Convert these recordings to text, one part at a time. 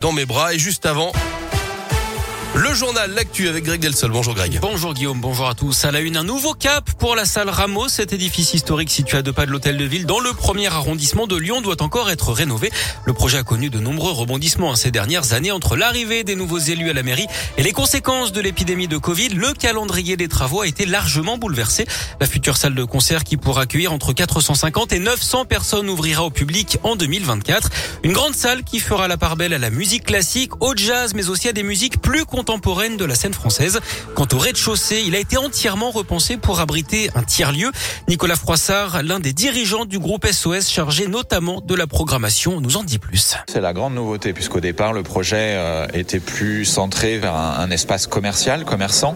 dans mes bras et juste avant. Le journal L'actu avec Greg Delsol. Bonjour Greg. Bonjour Guillaume, bonjour à tous. À la une, un nouveau cap pour la salle Rameau. Cet édifice historique situé à deux pas de l'hôtel de ville dans le premier arrondissement de Lyon doit encore être rénové. Le projet a connu de nombreux rebondissements ces dernières années entre l'arrivée des nouveaux élus à la mairie et les conséquences de l'épidémie de Covid. Le calendrier des travaux a été largement bouleversé. La future salle de concert qui pourra accueillir entre 450 et 900 personnes ouvrira au public en 2024. Une grande salle qui fera la part belle à la musique classique, au jazz, mais aussi à des musiques plus contemporaine de la scène française. Quant au rez-de-chaussée, il a été entièrement repensé pour abriter un tiers-lieu. Nicolas Froissart, l'un des dirigeants du groupe SOS chargé notamment de la programmation, nous en dit plus. C'est la grande nouveauté puisqu'au départ le projet euh, était plus centré vers un, espace commercial, commerçant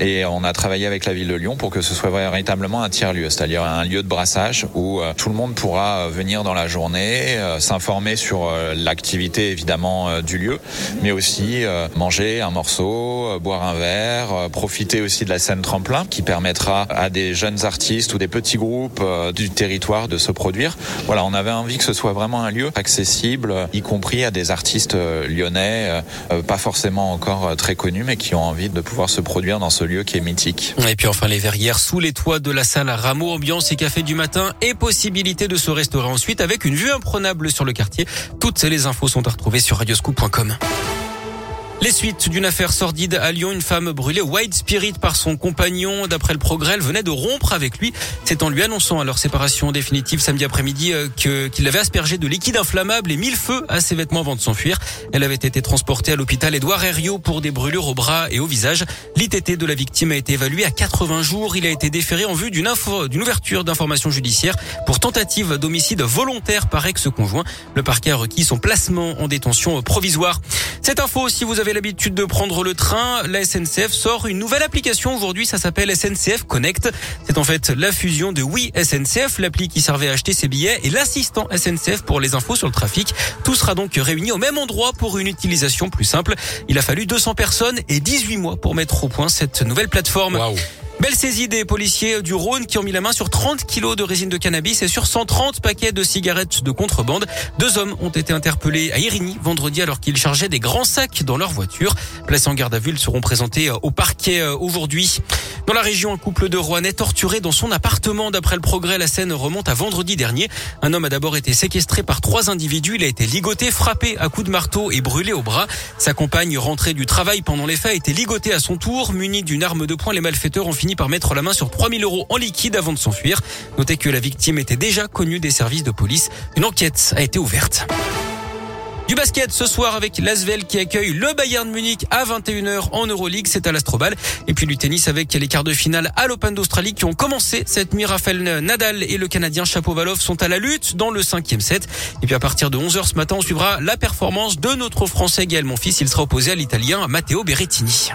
et on a travaillé avec la ville de Lyon pour que ce soit véritablement un tiers-lieu, c'est-à-dire un lieu de brassage où euh, tout le monde pourra venir dans la journée, euh, s'informer sur l'activité évidemment du lieu, mais aussi manger un morceau euh, boire un verre, euh, profiter aussi de la scène tremplin qui permettra à des jeunes artistes ou des petits groupes euh, du territoire de se produire. Voilà, on avait envie que ce soit vraiment un lieu accessible, y compris à des artistes lyonnais, pas forcément encore très connus, mais qui ont envie de pouvoir se produire dans ce lieu qui est mythique. Et puis enfin les verrières sous les toits de la salle à Rameau, ambiance et café du matin et possibilité de se restaurer ensuite avec une vue imprenable sur le quartier. Toutes les infos sont à retrouver sur radioscoop.com. Les suites d'une affaire sordide à Lyon, une femme brûlée White Spirit par son compagnon. D'après le progrès, elle venait de rompre avec lui. C'est en lui annonçant à leur séparation définitive samedi après-midi euh, qu'il avait aspergé de liquide inflammable et mis le feu à ses vêtements avant de s'enfuir. Elle avait été transportée à l'hôpital Édouard Herriot pour des brûlures au bras et au visage. L'ITT de la victime a été évalué à 80 jours. Il a été déféré en vue d'une ouverture d'information judiciaire pour tentative d'homicide volontaire par ex-conjoint. Le parquet a requis son placement en détention provisoire. Cette info, si vous avez l'habitude de prendre le train, la SNCF sort une nouvelle application aujourd'hui. Ça s'appelle SNCF Connect. C'est en fait la fusion de Oui SNCF, l'appli qui servait à acheter ses billets, et l'assistant SNCF pour les infos sur le trafic. Tout sera donc réuni au même endroit pour une utilisation plus simple. Il a fallu 200 personnes et 18 mois pour mettre au point cette nouvelle plateforme. Belle saisie des policiers du Rhône qui ont mis la main sur 30 kilos de résine de cannabis et sur 130 paquets de cigarettes de contrebande. Deux hommes ont été interpellés à Irigny vendredi alors qu'ils chargeaient des grands sacs dans leur voiture. Placés en garde à vue, ils seront présentés au parquet euh, aujourd'hui. Dans la région, un couple de Rouennais torturé dans son appartement. D'après le progrès, la scène remonte à vendredi dernier. Un homme a d'abord été séquestré par trois individus. Il a été ligoté, frappé à coups de marteau et brûlé au bras. Sa compagne, rentrée du travail pendant les faits, a été ligotée à son tour. Munie d'une arme de poing, les malfaiteurs ont fini par mettre la main sur 3000 euros en liquide avant de s'enfuir. Notez que la victime était déjà connue des services de police. Une enquête a été ouverte. Du basket ce soir avec l'Asvel qui accueille le Bayern Munich à 21h en Euroleague, c'est à l'Astrobal. Et puis du tennis avec les quarts de finale à l'Open d'Australie qui ont commencé cette nuit. Raphaël Nadal et le Canadien Chapovalov sont à la lutte dans le cinquième set. Et puis à partir de 11h ce matin, on suivra la performance de notre Français Gaël Monfils. Il sera opposé à l'Italien Matteo Berrettini.